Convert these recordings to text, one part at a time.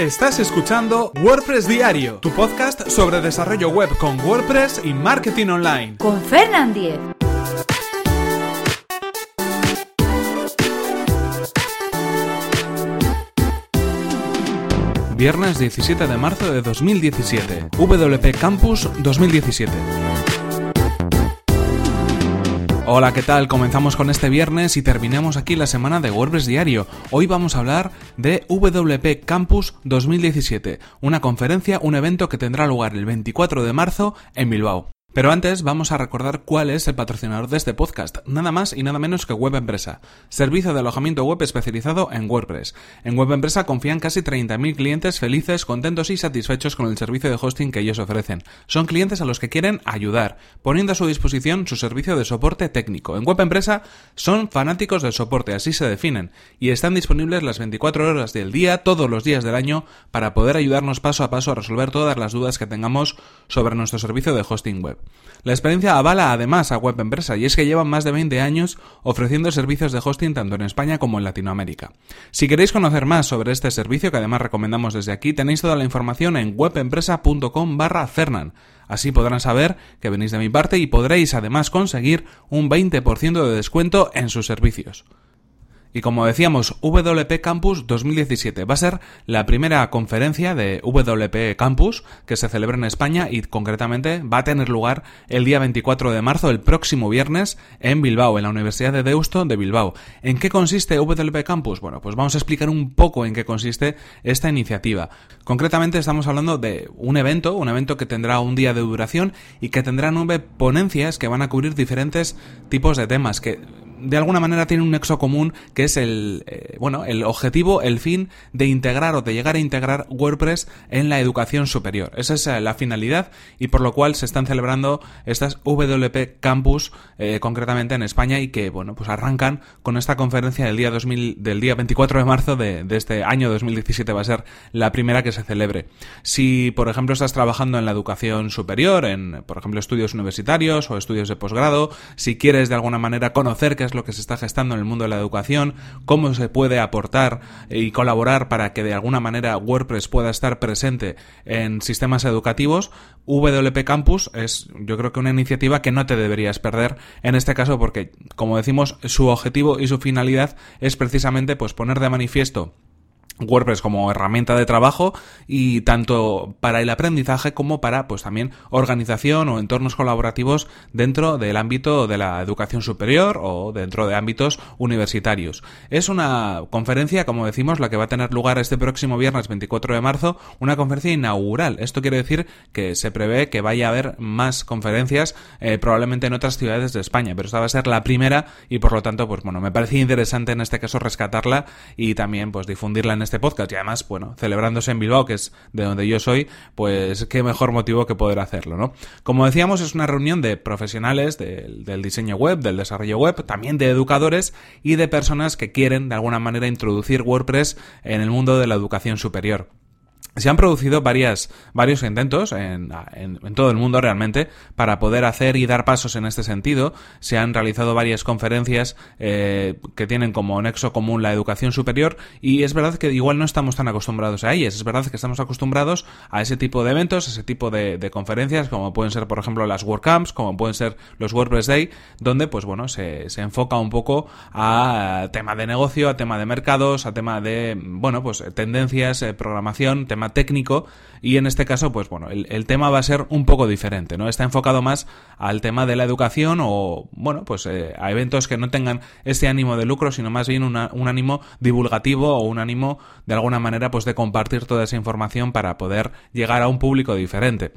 Estás escuchando WordPress Diario, tu podcast sobre desarrollo web con WordPress y marketing online. Con Fernand Diez. Viernes 17 de marzo de 2017. WP Campus 2017. Hola, ¿qué tal? Comenzamos con este viernes y terminamos aquí la semana de WordPress Diario. Hoy vamos a hablar de WP Campus 2017, una conferencia, un evento que tendrá lugar el 24 de marzo en Bilbao. Pero antes vamos a recordar cuál es el patrocinador de este podcast, nada más y nada menos que Web Empresa, servicio de alojamiento web especializado en WordPress. En Web Empresa confían casi 30.000 clientes felices, contentos y satisfechos con el servicio de hosting que ellos ofrecen. Son clientes a los que quieren ayudar, poniendo a su disposición su servicio de soporte técnico. En Web Empresa son fanáticos del soporte, así se definen, y están disponibles las 24 horas del día, todos los días del año, para poder ayudarnos paso a paso a resolver todas las dudas que tengamos sobre nuestro servicio de hosting web. La experiencia avala además a Web Empresa y es que llevan más de 20 años ofreciendo servicios de hosting tanto en España como en Latinoamérica. Si queréis conocer más sobre este servicio que además recomendamos desde aquí, tenéis toda la información en webempresa.com barra Fernan. Así podrán saber que venís de mi parte y podréis además conseguir un 20% de descuento en sus servicios. Y como decíamos, WP Campus 2017 va a ser la primera conferencia de WP Campus que se celebra en España y concretamente va a tener lugar el día 24 de marzo, el próximo viernes, en Bilbao, en la Universidad de Deusto de Bilbao. ¿En qué consiste WP Campus? Bueno, pues vamos a explicar un poco en qué consiste esta iniciativa. Concretamente estamos hablando de un evento, un evento que tendrá un día de duración y que tendrá nueve ponencias que van a cubrir diferentes tipos de temas que de alguna manera tiene un nexo común que es el, eh, bueno, el objetivo, el fin de integrar o de llegar a integrar WordPress en la educación superior. Esa es eh, la finalidad y por lo cual se están celebrando estas WP Campus eh, concretamente en España y que, bueno, pues arrancan con esta conferencia del día 2000, del día 24 de marzo de, de este año 2017 va a ser la primera que se celebre. Si, por ejemplo, estás trabajando en la educación superior, en, por ejemplo, estudios universitarios o estudios de posgrado, si quieres de alguna manera conocer qué lo que se está gestando en el mundo de la educación, cómo se puede aportar y colaborar para que de alguna manera WordPress pueda estar presente en sistemas educativos, WP Campus es yo creo que una iniciativa que no te deberías perder en este caso porque como decimos su objetivo y su finalidad es precisamente pues poner de manifiesto WordPress como herramienta de trabajo y tanto para el aprendizaje como para pues también organización o entornos colaborativos dentro del ámbito de la educación superior o dentro de ámbitos universitarios. Es una conferencia, como decimos, la que va a tener lugar este próximo viernes 24 de marzo, una conferencia inaugural. Esto quiere decir que se prevé que vaya a haber más conferencias eh, probablemente en otras ciudades de España, pero esta va a ser la primera y por lo tanto pues bueno, me parecía interesante en este caso rescatarla y también pues difundirla en este este podcast y además, bueno, celebrándose en Bilbao, que es de donde yo soy, pues qué mejor motivo que poder hacerlo, ¿no? Como decíamos, es una reunión de profesionales del, del diseño web, del desarrollo web, también de educadores y de personas que quieren de alguna manera introducir WordPress en el mundo de la educación superior. Se han producido varias, varios intentos en, en, todo el mundo realmente para poder hacer y dar pasos en este sentido. Se han realizado varias conferencias eh, que tienen como nexo común la educación superior y es verdad que igual no estamos tan acostumbrados a ellas. Es verdad que estamos acostumbrados a ese tipo de eventos, a ese tipo de, conferencias como pueden ser por ejemplo las WordCamps, como pueden ser los WordPress Day, donde pues bueno se, se enfoca un poco a tema de negocio, a tema de mercados, a tema de bueno pues tendencias, eh, programación, tema técnico y en este caso, pues bueno, el, tema va a ser un poco diferente, ¿no? Está enfocado más al tema de la educación o, bueno, pues eh, a eventos que no tengan este ánimo de lucro, sino más bien un ánimo divulgativo o un ánimo de alguna manera pues de compartir toda esa información para poder llegar a un público diferente.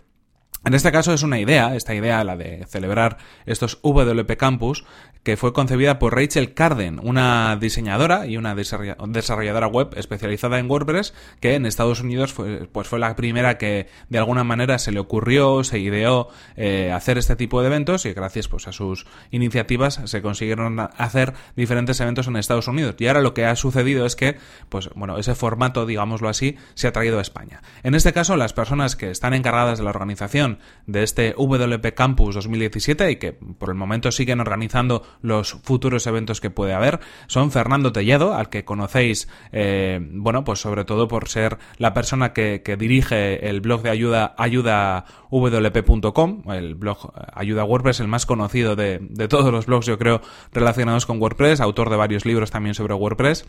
En este caso es una idea, esta idea, la de celebrar estos WP Campus, que fue concebida por Rachel Carden, una diseñadora y una desarrolladora web especializada en WordPress, que en Estados Unidos fue, pues fue la primera que de alguna manera se le ocurrió, se ideó eh, hacer este tipo de eventos y gracias pues a sus iniciativas se consiguieron hacer diferentes eventos en Estados Unidos. Y ahora lo que ha sucedido es que, pues bueno, ese formato, digámoslo así, se ha traído a España. En este caso, las personas que están encargadas de la organización de este WP Campus 2017 y que por el momento siguen organizando los futuros eventos que puede haber son Fernando Tellado, al que conocéis, eh, bueno, pues sobre todo por ser la persona que, dirige el blog de ayuda ayudawp.com, el blog Ayuda WordPress, el más conocido de, de todos los blogs, yo creo, relacionados con WordPress, autor de varios libros también sobre WordPress.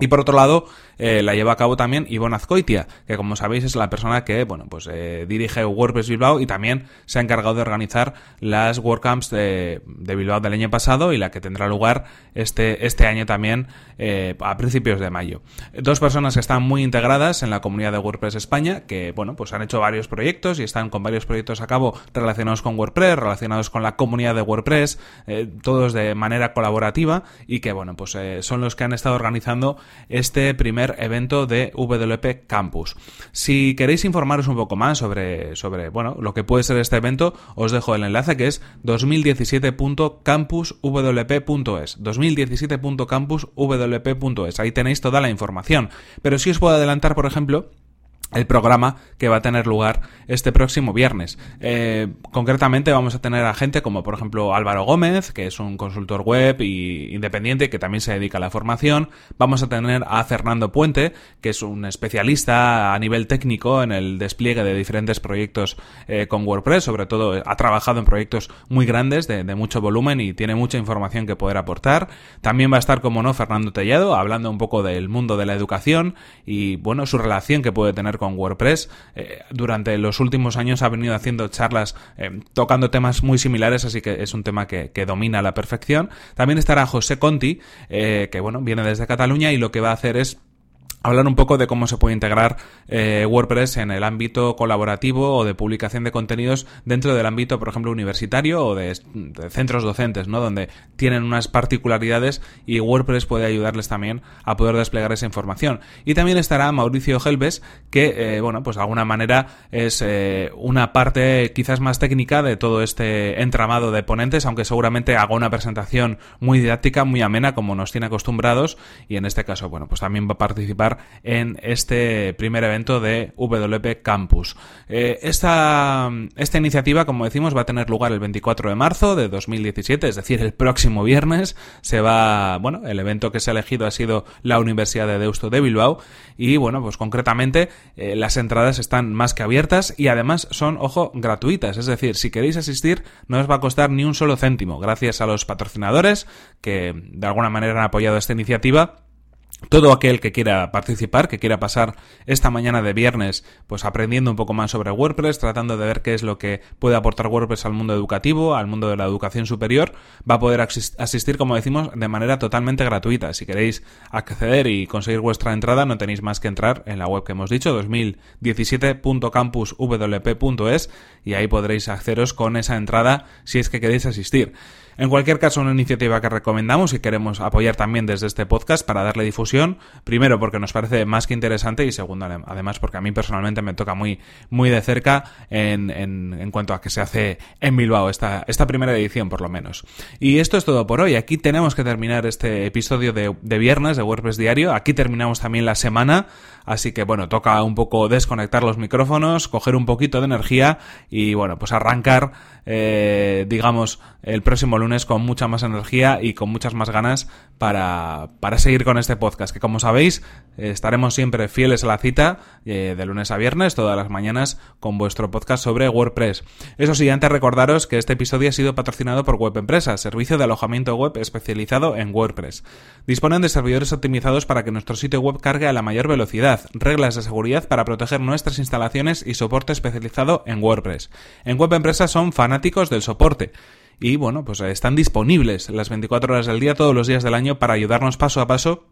Y por otro lado, eh, la lleva a cabo también Ivonne Azcoitia, que como sabéis es la persona que, bueno, pues eh, dirige WordPress Bilbao y también se ha encargado de organizar las WordCamps de, Bilbao del año pasado y la que tendrá lugar este, este año también eh, a principios de mayo. Dos personas que están muy integradas en la comunidad de WordPress España, que, bueno, pues han hecho varios proyectos y están con varios proyectos a cabo relacionados con WordPress, relacionados con la comunidad de WordPress, todos de manera colaborativa y que, bueno, pues son los que han estado organizando este primer evento de WP Campus. Si queréis informaros un poco más sobre, sobre bueno, lo que puede ser este evento, os dejo el enlace que es 2017.campuswp.es. 2017.campuswp.es. Ahí tenéis toda la información. Pero si os puedo adelantar, por ejemplo, el programa que va a tener lugar este próximo viernes. Eh, concretamente vamos a tener a gente como por ejemplo Álvaro Gómez, que es un consultor web y independiente que también se dedica a la formación. Vamos a tener a Fernando Puente, que es un especialista a nivel técnico en el despliegue de diferentes proyectos eh, con WordPress. Sobre todo ha trabajado en proyectos muy grandes de, de, mucho volumen y tiene mucha información que poder aportar. También va a estar, como no, Fernando Tellado, hablando un poco del mundo de la educación y bueno, su relación que puede tener con WordPress. Eh, durante los últimos años ha venido haciendo charlas eh, tocando temas muy similares, así que es un tema que, domina a la perfección. También estará José Conti, eh, que bueno, viene desde Cataluña y lo que va a hacer es hablar un poco de cómo se puede integrar eh, WordPress en el ámbito colaborativo o de publicación de contenidos dentro del ámbito, por ejemplo, universitario o de, centros docentes, ¿no? Donde tienen unas particularidades y WordPress puede ayudarles también a poder desplegar esa información. Y también estará Mauricio Helves, que, eh, bueno, pues de alguna manera es eh, una parte quizás más técnica de todo este entramado de ponentes, aunque seguramente haga una presentación muy didáctica, muy amena, como nos tiene acostumbrados, y en este caso, bueno, pues también va a participar en este primer evento de WP Campus. Eh, esta, esta iniciativa, como decimos, va a tener lugar el 24 de marzo de 2017, es decir, el próximo viernes. Se va, bueno, el evento que se ha elegido ha sido la Universidad de Deusto de Bilbao y, bueno, pues concretamente eh, las entradas están más que abiertas y además son, ojo, gratuitas. Es decir, si queréis asistir no os va a costar ni un solo céntimo, gracias a los patrocinadores que de alguna manera han apoyado esta iniciativa todo aquel que quiera participar, que quiera pasar esta mañana de viernes, pues aprendiendo un poco más sobre WordPress, tratando de ver qué es lo que puede aportar WordPress al mundo educativo, al mundo de la educación superior, va a poder asistir, como decimos, de manera totalmente gratuita. Si queréis acceder y conseguir vuestra entrada, no tenéis más que entrar en la web que hemos dicho, 2017.campuswp.es, y ahí podréis accederos con esa entrada si es que queréis asistir. En cualquier caso, una iniciativa que recomendamos y queremos apoyar también desde este podcast para darle difusión. Primero, porque nos parece más que interesante y segundo, además, porque a mí personalmente me toca muy, muy de cerca en, en, cuanto a que se hace en Bilbao esta, esta primera edición, por lo menos. Y esto es todo por hoy. Aquí tenemos que terminar este episodio de, de viernes de WordPress Diario. Aquí terminamos también la semana. Así que bueno, toca un poco desconectar los micrófonos, coger un poquito de energía y bueno, pues arrancar, eh, digamos, el próximo lunes con mucha más energía y con muchas más ganas para, para seguir con este podcast, que como sabéis, estaremos siempre fieles a la cita eh, de lunes a viernes, todas las mañanas, con vuestro podcast sobre WordPress. Eso sí, antes recordaros que este episodio ha sido patrocinado por Web Empresa, servicio de alojamiento web especializado en WordPress. Disponen de servidores optimizados para que nuestro sitio web cargue a la mayor velocidad reglas de seguridad para proteger nuestras instalaciones y soporte especializado en WordPress. En Web Empresa son fanáticos del soporte y bueno, pues están disponibles las 24 horas del día todos los días del año para ayudarnos paso a paso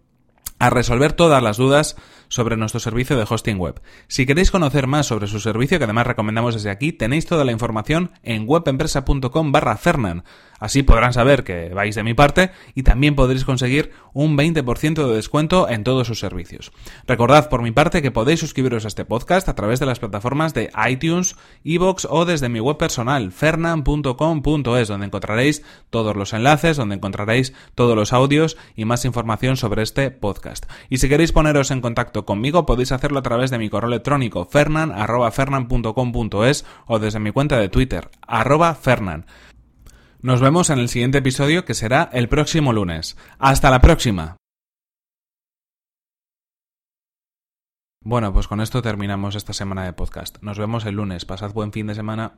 a resolver todas las dudas sobre nuestro servicio de hosting web. Si queréis conocer más sobre su servicio, que además recomendamos desde aquí, tenéis toda la información en webempresa.com barra Fernan. Así podrán saber que vais de mi parte y también podréis conseguir un 20% de descuento en todos sus servicios. Recordad por mi parte que podéis suscribiros a este podcast a través de las plataformas de iTunes, iVoox o desde mi web personal fernan.com.es donde encontraréis todos los enlaces, donde encontraréis todos los audios y más información sobre este podcast. Y si queréis poneros en contacto conmigo podéis hacerlo a través de mi correo electrónico fernan.fernan.com.es o desde mi cuenta de Twitter, fernan. Nos vemos en el siguiente episodio que será el próximo lunes. ¡Hasta la próxima! Bueno, pues con esto terminamos esta semana de podcast. Nos vemos el lunes. Pasad buen fin de semana.